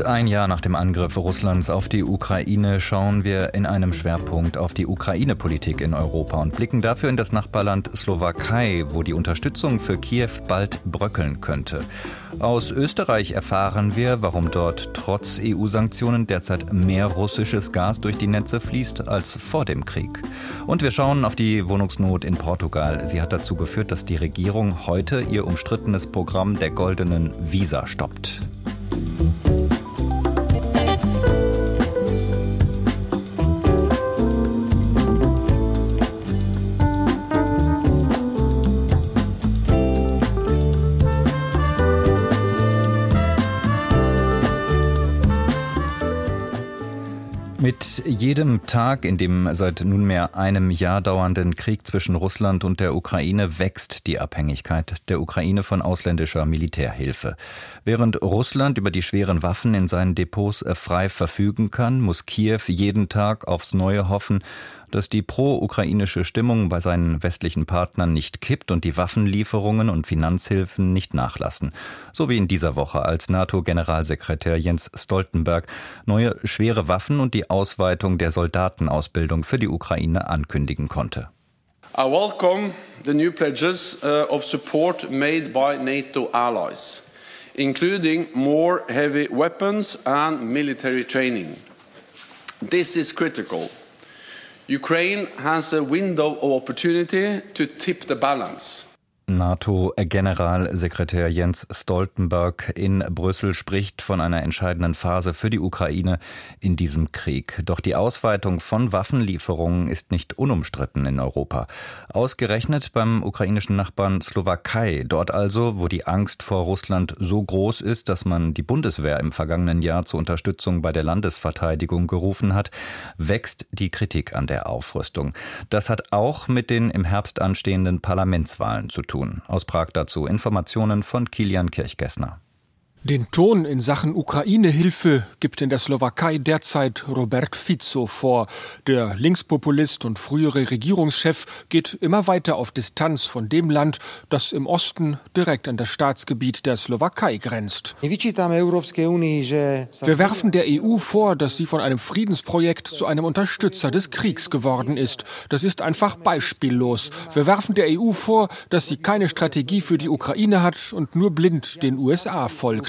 Ein Jahr nach dem Angriff Russlands auf die Ukraine schauen wir in einem Schwerpunkt auf die Ukraine-Politik in Europa und blicken dafür in das Nachbarland Slowakei, wo die Unterstützung für Kiew bald bröckeln könnte. Aus Österreich erfahren wir, warum dort trotz EU-Sanktionen derzeit mehr russisches Gas durch die Netze fließt als vor dem Krieg. Und wir schauen auf die Wohnungsnot in Portugal. Sie hat dazu geführt, dass die Regierung heute ihr umstrittenes Programm der goldenen Visa stoppt. Jedem Tag in dem seit nunmehr einem Jahr dauernden Krieg zwischen Russland und der Ukraine wächst die Abhängigkeit der Ukraine von ausländischer Militärhilfe. Während Russland über die schweren Waffen in seinen Depots frei verfügen kann, muss Kiew jeden Tag aufs Neue hoffen, dass die pro-ukrainische Stimmung bei seinen westlichen Partnern nicht kippt und die Waffenlieferungen und Finanzhilfen nicht nachlassen. So wie in dieser Woche, als NATO-Generalsekretär Jens Stoltenberg neue schwere Waffen und die Ausweitung der Soldatenausbildung für die Ukraine ankündigen konnte. I welcome the new pledges uh, of support made by NATO allies, including more heavy weapons and military training. This is critical Ukraine has a window of opportunity to tip the balance. NATO-Generalsekretär Jens Stoltenberg in Brüssel spricht von einer entscheidenden Phase für die Ukraine in diesem Krieg. Doch die Ausweitung von Waffenlieferungen ist nicht unumstritten in Europa. Ausgerechnet beim ukrainischen Nachbarn Slowakei, dort also, wo die Angst vor Russland so groß ist, dass man die Bundeswehr im vergangenen Jahr zur Unterstützung bei der Landesverteidigung gerufen hat, wächst die Kritik an der Aufrüstung. Das hat auch mit den im Herbst anstehenden Parlamentswahlen zu tun Aus Prag dazu Informationen von Kilian Kirchgessner. Den Ton in Sachen Ukraine-Hilfe gibt in der Slowakei derzeit Robert Fico vor. Der Linkspopulist und frühere Regierungschef geht immer weiter auf Distanz von dem Land, das im Osten direkt an das Staatsgebiet der Slowakei grenzt. Wir werfen der EU vor, dass sie von einem Friedensprojekt zu einem Unterstützer des Kriegs geworden ist. Das ist einfach beispiellos. Wir werfen der EU vor, dass sie keine Strategie für die Ukraine hat und nur blind den USA folgt.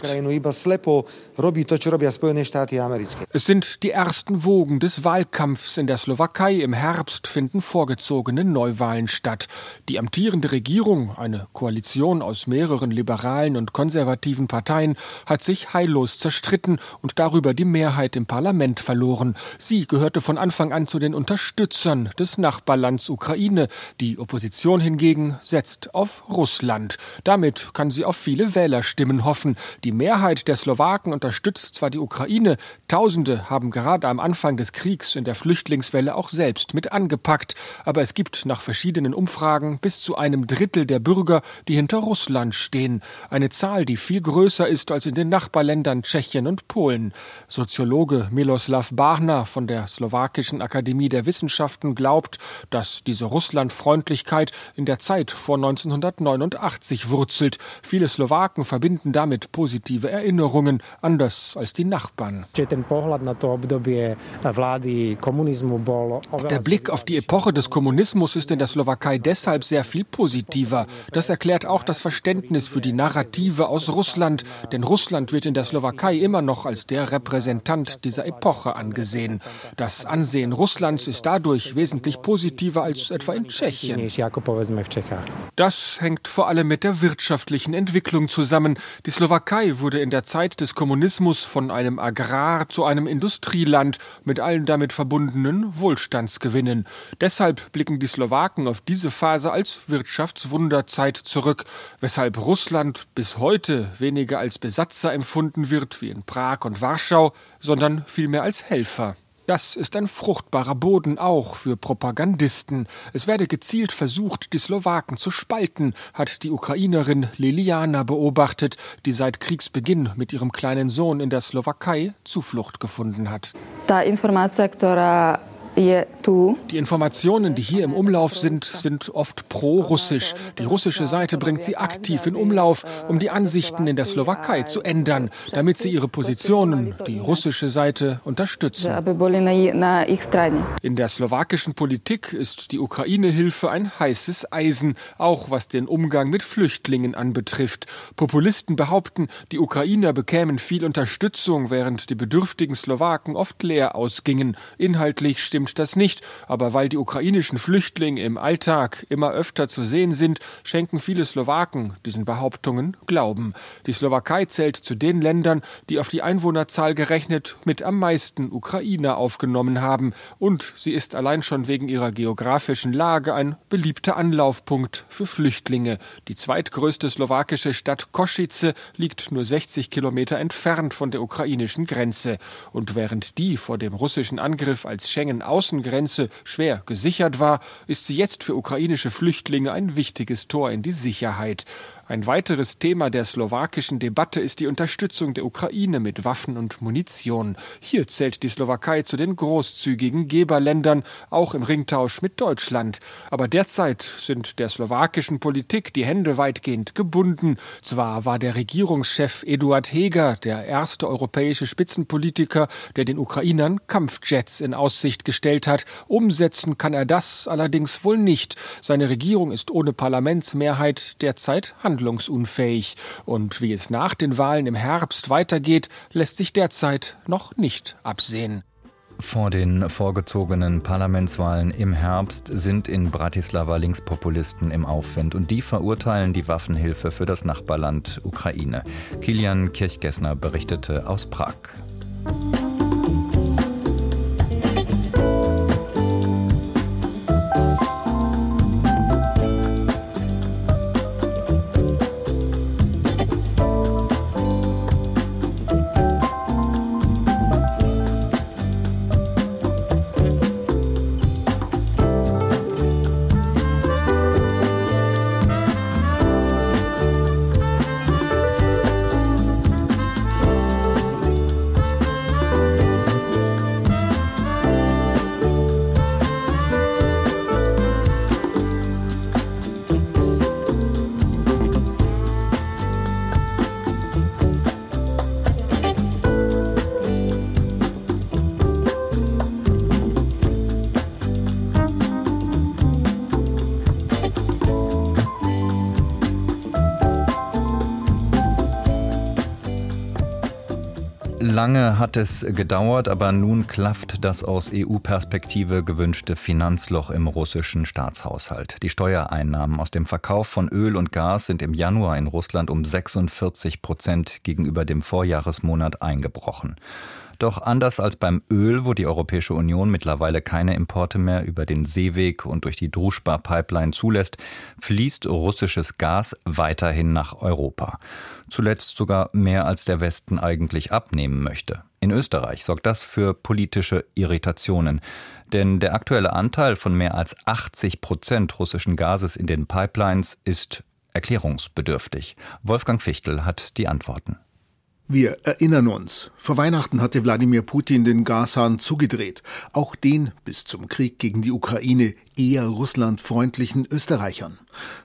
Es sind die ersten Wogen des Wahlkampfs in der Slowakei. Im Herbst finden vorgezogene Neuwahlen statt. Die amtierende Regierung, eine Koalition aus mehreren liberalen und konservativen Parteien, hat sich heillos zerstritten und darüber die Mehrheit im Parlament verloren. Sie gehörte von Anfang an zu den Unterstützern des Nachbarlands Ukraine. Die Opposition hingegen setzt auf Russland. Damit kann sie auf viele Wählerstimmen hoffen. Die die Mehrheit der Slowaken unterstützt zwar die Ukraine, Tausende haben gerade am Anfang des Kriegs in der Flüchtlingswelle auch selbst mit angepackt, aber es gibt nach verschiedenen Umfragen bis zu einem Drittel der Bürger, die hinter Russland stehen, eine Zahl, die viel größer ist als in den Nachbarländern Tschechien und Polen. Soziologe Miloslav Barna von der Slowakischen Akademie der Wissenschaften glaubt, dass diese Russlandfreundlichkeit in der Zeit vor 1989 wurzelt. Viele Slowaken verbinden damit positive positive Erinnerungen, anders als die Nachbarn. Der Blick auf die Epoche des Kommunismus ist in der Slowakei deshalb sehr viel positiver. Das erklärt auch das Verständnis für die Narrative aus Russland, denn Russland wird in der Slowakei immer noch als der Repräsentant dieser Epoche angesehen. Das Ansehen Russlands ist dadurch wesentlich positiver als etwa in Tschechien. Das hängt vor allem mit der wirtschaftlichen Entwicklung zusammen. Die Slowakei wurde in der Zeit des Kommunismus von einem Agrar zu einem Industrieland mit allen damit verbundenen Wohlstandsgewinnen. Deshalb blicken die Slowaken auf diese Phase als Wirtschaftswunderzeit zurück, weshalb Russland bis heute weniger als Besatzer empfunden wird wie in Prag und Warschau, sondern vielmehr als Helfer. Das ist ein fruchtbarer Boden auch für Propagandisten. Es werde gezielt versucht, die Slowaken zu spalten, hat die Ukrainerin Liliana beobachtet, die seit Kriegsbeginn mit ihrem kleinen Sohn in der Slowakei Zuflucht gefunden hat. Ta informacija, ktorá die Informationen, die hier im Umlauf sind, sind oft pro-russisch. Die russische Seite bringt sie aktiv in Umlauf, um die Ansichten in der Slowakei zu ändern, damit sie ihre Positionen, die russische Seite, unterstützen. In der slowakischen Politik ist die Ukraine-Hilfe ein heißes Eisen, auch was den Umgang mit Flüchtlingen anbetrifft. Populisten behaupten, die Ukrainer bekämen viel Unterstützung, während die bedürftigen Slowaken oft leer ausgingen. Inhaltlich stimmt stimmt das nicht, aber weil die ukrainischen Flüchtlinge im Alltag immer öfter zu sehen sind, schenken viele Slowaken diesen Behauptungen Glauben. Die Slowakei zählt zu den Ländern, die auf die Einwohnerzahl gerechnet mit am meisten Ukrainer aufgenommen haben, und sie ist allein schon wegen ihrer geografischen Lage ein beliebter Anlaufpunkt für Flüchtlinge. Die zweitgrößte slowakische Stadt Koschice liegt nur 60 Kilometer entfernt von der ukrainischen Grenze, und während die vor dem russischen Angriff als Schengen Außengrenze schwer gesichert war, ist sie jetzt für ukrainische Flüchtlinge ein wichtiges Tor in die Sicherheit. Ein weiteres Thema der slowakischen Debatte ist die Unterstützung der Ukraine mit Waffen und Munition. Hier zählt die Slowakei zu den großzügigen Geberländern, auch im Ringtausch mit Deutschland. Aber derzeit sind der slowakischen Politik die Hände weitgehend gebunden. Zwar war der Regierungschef Eduard Heger der erste europäische Spitzenpolitiker, der den Ukrainern Kampfjets in Aussicht gestellt hat. Umsetzen kann er das allerdings wohl nicht. Seine Regierung ist ohne Parlamentsmehrheit derzeit handlungsfähig handlungsunfähig. Und wie es nach den Wahlen im Herbst weitergeht, lässt sich derzeit noch nicht absehen. Vor den vorgezogenen Parlamentswahlen im Herbst sind in Bratislava Linkspopulisten im Aufwind und die verurteilen die Waffenhilfe für das Nachbarland Ukraine. Kilian Kirchgessner berichtete aus Prag. Lange hat es gedauert, aber nun klafft das aus EU-Perspektive gewünschte Finanzloch im russischen Staatshaushalt. Die Steuereinnahmen aus dem Verkauf von Öl und Gas sind im Januar in Russland um 46 Prozent gegenüber dem Vorjahresmonat eingebrochen. Doch anders als beim Öl, wo die Europäische Union mittlerweile keine Importe mehr über den Seeweg und durch die Druschba-Pipeline zulässt, fließt russisches Gas weiterhin nach Europa. Zuletzt sogar mehr als der Westen eigentlich abnehmen möchte. In Österreich sorgt das für politische Irritationen. Denn der aktuelle Anteil von mehr als 80 Prozent russischen Gases in den Pipelines ist erklärungsbedürftig. Wolfgang Fichtel hat die Antworten. Wir erinnern uns, vor Weihnachten hatte Wladimir Putin den Gashahn zugedreht, auch den bis zum Krieg gegen die Ukraine eher russlandfreundlichen Österreichern.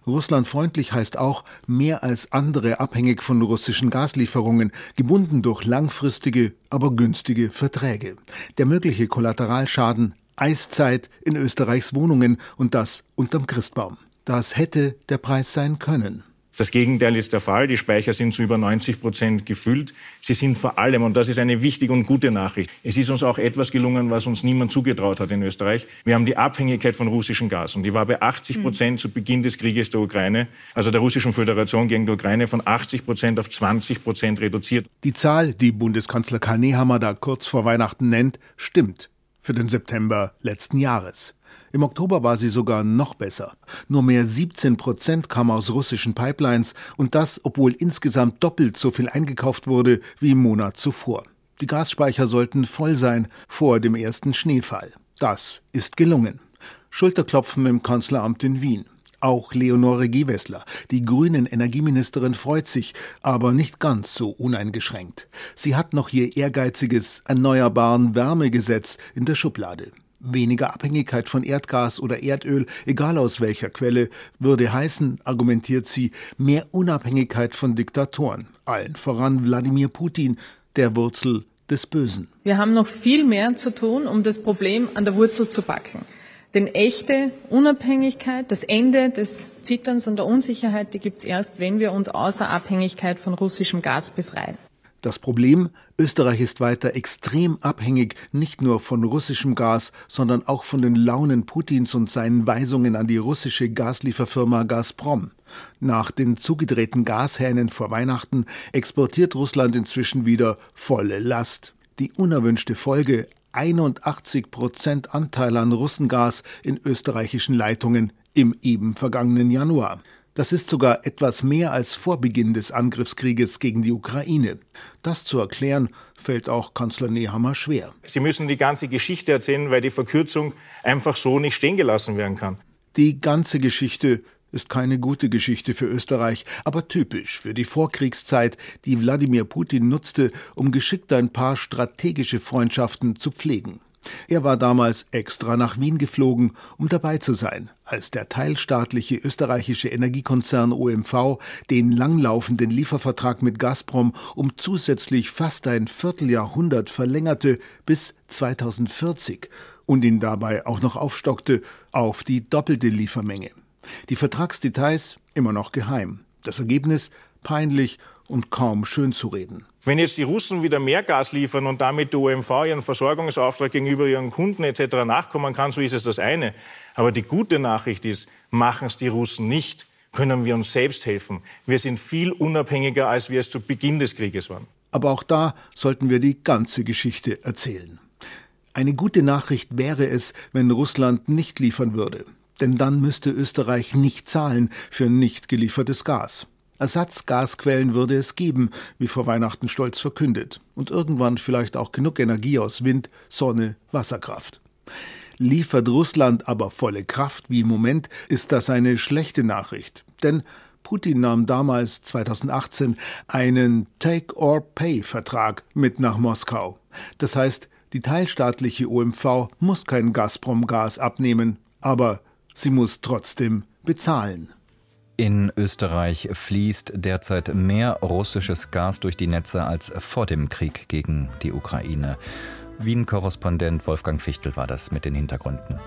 Russlandfreundlich heißt auch mehr als andere abhängig von russischen Gaslieferungen, gebunden durch langfristige, aber günstige Verträge. Der mögliche Kollateralschaden Eiszeit in Österreichs Wohnungen und das unterm Christbaum. Das hätte der Preis sein können. Das Gegenteil ist der Fall. Die Speicher sind zu über 90 Prozent gefüllt. Sie sind vor allem, und das ist eine wichtige und gute Nachricht, es ist uns auch etwas gelungen, was uns niemand zugetraut hat in Österreich. Wir haben die Abhängigkeit von russischem Gas. Und die war bei 80 Prozent mhm. zu Beginn des Krieges der Ukraine, also der russischen Föderation gegen die Ukraine, von 80 Prozent auf 20 Prozent reduziert. Die Zahl, die Bundeskanzler Karl Nehammer da kurz vor Weihnachten nennt, stimmt für den September letzten Jahres. Im Oktober war sie sogar noch besser. Nur mehr 17 Prozent kam aus russischen Pipelines und das, obwohl insgesamt doppelt so viel eingekauft wurde wie im Monat zuvor. Die Gasspeicher sollten voll sein vor dem ersten Schneefall. Das ist gelungen. Schulterklopfen im Kanzleramt in Wien. Auch Leonore Gewessler, die grünen Energieministerin, freut sich, aber nicht ganz so uneingeschränkt. Sie hat noch ihr ehrgeiziges Erneuerbaren Wärmegesetz in der Schublade. Weniger Abhängigkeit von Erdgas oder Erdöl, egal aus welcher Quelle, würde heißen, argumentiert sie, mehr Unabhängigkeit von Diktatoren, allen voran Wladimir Putin, der Wurzel des Bösen. Wir haben noch viel mehr zu tun, um das Problem an der Wurzel zu packen. Denn echte Unabhängigkeit, das Ende des Zitterns und der Unsicherheit, die gibt es erst, wenn wir uns aus der Abhängigkeit von russischem Gas befreien. Das Problem, Österreich ist weiter extrem abhängig, nicht nur von russischem Gas, sondern auch von den Launen Putins und seinen Weisungen an die russische Gaslieferfirma Gazprom. Nach den zugedrehten Gashähnen vor Weihnachten exportiert Russland inzwischen wieder volle Last. Die unerwünschte Folge 81 Prozent Anteil an Russengas in österreichischen Leitungen im eben vergangenen Januar. Das ist sogar etwas mehr als vor Beginn des Angriffskrieges gegen die Ukraine. Das zu erklären, fällt auch Kanzler Nehammer schwer. Sie müssen die ganze Geschichte erzählen, weil die Verkürzung einfach so nicht stehen gelassen werden kann. Die ganze Geschichte ist keine gute Geschichte für Österreich, aber typisch für die Vorkriegszeit, die Wladimir Putin nutzte, um geschickt ein paar strategische Freundschaften zu pflegen. Er war damals extra nach Wien geflogen, um dabei zu sein, als der teilstaatliche österreichische Energiekonzern OMV den langlaufenden Liefervertrag mit Gazprom um zusätzlich fast ein Vierteljahrhundert verlängerte bis 2040 und ihn dabei auch noch aufstockte auf die doppelte Liefermenge. Die Vertragsdetails immer noch geheim. Das Ergebnis peinlich und kaum schön zu reden. Wenn jetzt die Russen wieder mehr Gas liefern und damit die OMV ihren Versorgungsauftrag gegenüber ihren Kunden etc. nachkommen kann, so ist es das eine. Aber die gute Nachricht ist, machen es die Russen nicht, können wir uns selbst helfen. Wir sind viel unabhängiger, als wir es zu Beginn des Krieges waren. Aber auch da sollten wir die ganze Geschichte erzählen. Eine gute Nachricht wäre es, wenn Russland nicht liefern würde denn dann müsste Österreich nicht zahlen für nicht geliefertes Gas. Ersatzgasquellen würde es geben, wie vor Weihnachten stolz verkündet, und irgendwann vielleicht auch genug Energie aus Wind, Sonne, Wasserkraft. Liefert Russland aber volle Kraft wie im Moment, ist das eine schlechte Nachricht, denn Putin nahm damals 2018 einen Take-or-Pay-Vertrag mit nach Moskau. Das heißt, die teilstaatliche OMV muss kein Gazprom-Gas abnehmen, aber Sie muss trotzdem bezahlen. In Österreich fließt derzeit mehr russisches Gas durch die Netze als vor dem Krieg gegen die Ukraine. Wien-Korrespondent Wolfgang Fichtel war das mit den Hintergründen.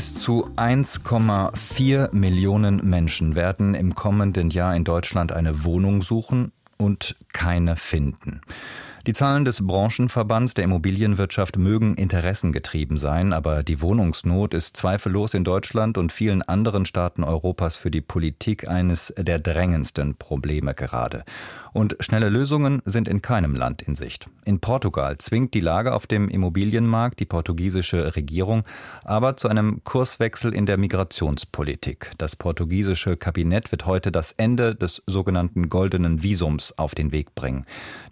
Bis zu 1,4 Millionen Menschen werden im kommenden Jahr in Deutschland eine Wohnung suchen und keine finden. Die Zahlen des Branchenverbands der Immobilienwirtschaft mögen interessengetrieben sein, aber die Wohnungsnot ist zweifellos in Deutschland und vielen anderen Staaten Europas für die Politik eines der drängendsten Probleme gerade. Und schnelle Lösungen sind in keinem Land in Sicht. In Portugal zwingt die Lage auf dem Immobilienmarkt die portugiesische Regierung aber zu einem Kurswechsel in der Migrationspolitik. Das portugiesische Kabinett wird heute das Ende des sogenannten goldenen Visums auf den Weg bringen.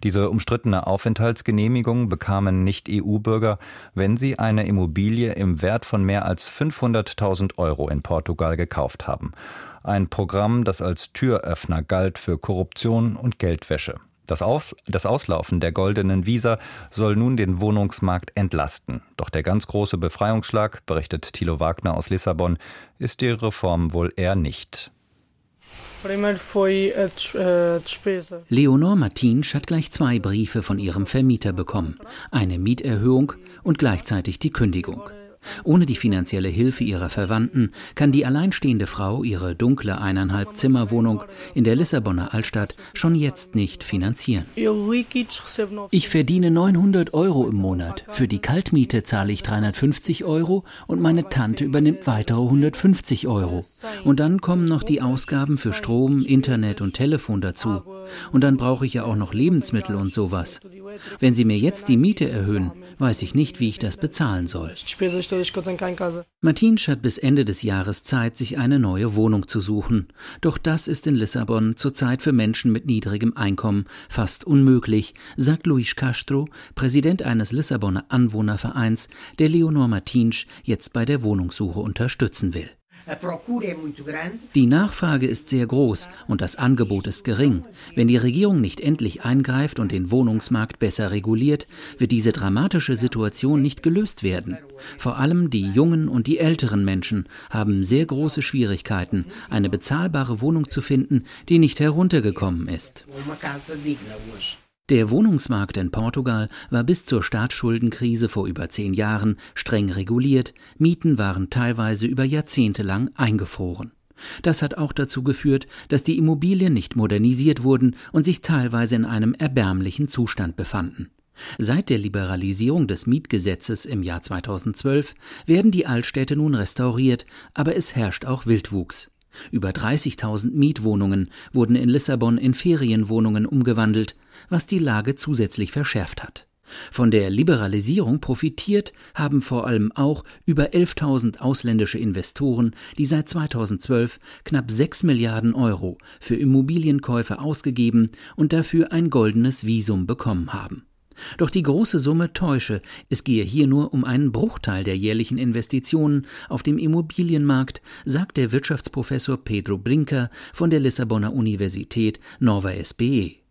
Diese umstrittene Aufenthaltsgenehmigung bekamen Nicht-EU-Bürger, wenn sie eine Immobilie im Wert von mehr als 500.000 Euro in Portugal gekauft haben ein Programm, das als Türöffner galt für Korruption und Geldwäsche. Das, Aus, das, Auslaufen der goldenen Visa soll nun den Wohnungsmarkt entlasten. Doch der ganz große Befreiungsschlag, berichtet Thilo Wagner aus Lissabon, ist die Reform wohl eher nicht. Leonor Martinsch hat gleich zwei Briefe von ihrem Vermieter bekommen. Eine Mieterhöhung und gleichzeitig die Kündigung. Ohne die finanzielle Hilfe ihrer Verwandten kann die alleinstehende Frau ihre dunkle eineinhalb Zimmerwohnung in der Lissabonner Altstadt schon jetzt nicht finanzieren. Ich verdiene 900 Euro im Monat. Für die Kaltmiete zahle ich 350 Euro und meine Tante übernimmt weitere 150 Euro. Und dann kommen noch die Ausgaben für Strom, Internet und Telefon dazu. Und dann brauche ich ja auch noch Lebensmittel und sowas. Wenn Sie mir jetzt die Miete erhöhen, weiß ich nicht, wie ich das bezahlen soll. Martinsch hat bis Ende des Jahres Zeit, sich eine neue Wohnung zu suchen. Doch das ist in Lissabon zurzeit für Menschen mit niedrigem Einkommen fast unmöglich, sagt Luis Castro, Präsident eines Lissabonner Anwohnervereins, der Leonor Martinsch jetzt bei der Wohnungssuche unterstützen will. Die Nachfrage ist sehr groß und das Angebot ist gering. Wenn die Regierung nicht endlich eingreift und den Wohnungsmarkt besser reguliert, wird diese dramatische Situation nicht gelöst werden. Vor allem die jungen und die älteren Menschen haben sehr große Schwierigkeiten, eine bezahlbare Wohnung zu finden, die nicht heruntergekommen ist. Der Wohnungsmarkt in Portugal war bis zur Staatsschuldenkrise vor über zehn Jahren streng reguliert, Mieten waren teilweise über Jahrzehnte lang eingefroren. Das hat auch dazu geführt, dass die Immobilien nicht modernisiert wurden und sich teilweise in einem erbärmlichen Zustand befanden. Seit der Liberalisierung des Mietgesetzes im Jahr 2012 werden die Altstädte nun restauriert, aber es herrscht auch Wildwuchs. Über 30.000 Mietwohnungen wurden in Lissabon in Ferienwohnungen umgewandelt, was die Lage zusätzlich verschärft hat. Von der Liberalisierung profitiert haben vor allem auch über 11.000 ausländische Investoren, die seit 2012 knapp 6 Milliarden Euro für Immobilienkäufe ausgegeben und dafür ein goldenes Visum bekommen haben. Doch die große Summe täusche, es gehe hier nur um einen Bruchteil der jährlichen Investitionen auf dem Immobilienmarkt, sagt der Wirtschaftsprofessor Pedro Brinker von der Lissabonner Universität Nova SBE.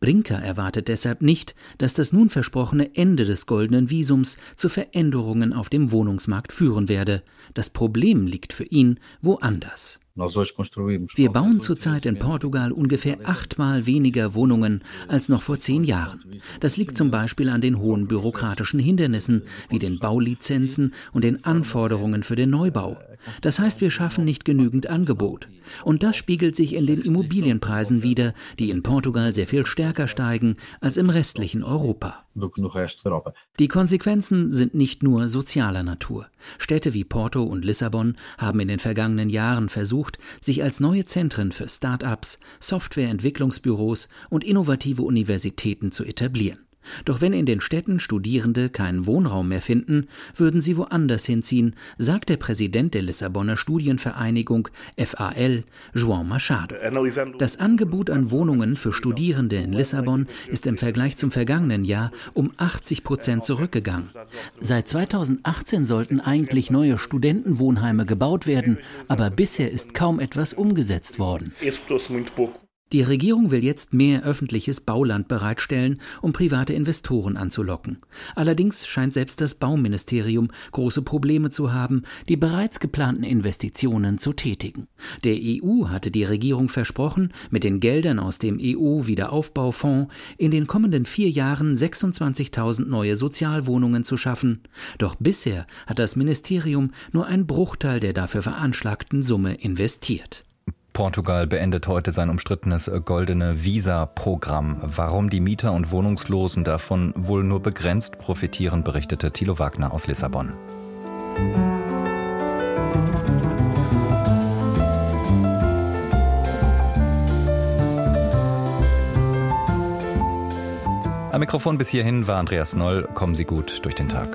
Brinker erwartet deshalb nicht, dass das nun versprochene Ende des goldenen Visums zu Veränderungen auf dem Wohnungsmarkt führen werde. Das Problem liegt für ihn woanders. Wir bauen zurzeit in Portugal ungefähr achtmal weniger Wohnungen als noch vor zehn Jahren. Das liegt zum Beispiel an den hohen bürokratischen Hindernissen wie den Baulizenzen und den Anforderungen für den Neubau. Das heißt, wir schaffen nicht genügend Angebot. Und das spiegelt sich in den Immobilienpreisen wider, die in Portugal sehr viel stärker steigen als im restlichen Europa. Die Konsequenzen sind nicht nur sozialer Natur. Städte wie Porto und Lissabon haben in den vergangenen Jahren versucht, sich als neue Zentren für Start-ups, Softwareentwicklungsbüros und innovative Universitäten zu etablieren. Doch wenn in den Städten Studierende keinen Wohnraum mehr finden, würden sie woanders hinziehen, sagt der Präsident der Lissabonner Studienvereinigung FAL, João Machado. Das Angebot an Wohnungen für Studierende in Lissabon ist im Vergleich zum vergangenen Jahr um 80 Prozent zurückgegangen. Seit 2018 sollten eigentlich neue Studentenwohnheime gebaut werden, aber bisher ist kaum etwas umgesetzt worden. Die Regierung will jetzt mehr öffentliches Bauland bereitstellen, um private Investoren anzulocken. Allerdings scheint selbst das Bauministerium große Probleme zu haben, die bereits geplanten Investitionen zu tätigen. Der EU hatte die Regierung versprochen, mit den Geldern aus dem EU-Wiederaufbaufonds in den kommenden vier Jahren 26.000 neue Sozialwohnungen zu schaffen. Doch bisher hat das Ministerium nur einen Bruchteil der dafür veranschlagten Summe investiert. Portugal beendet heute sein umstrittenes goldene Visa-Programm. Warum die Mieter und Wohnungslosen davon wohl nur begrenzt profitieren, berichtete Thilo Wagner aus Lissabon. Am Mikrofon bis hierhin war Andreas Noll. Kommen Sie gut durch den Tag.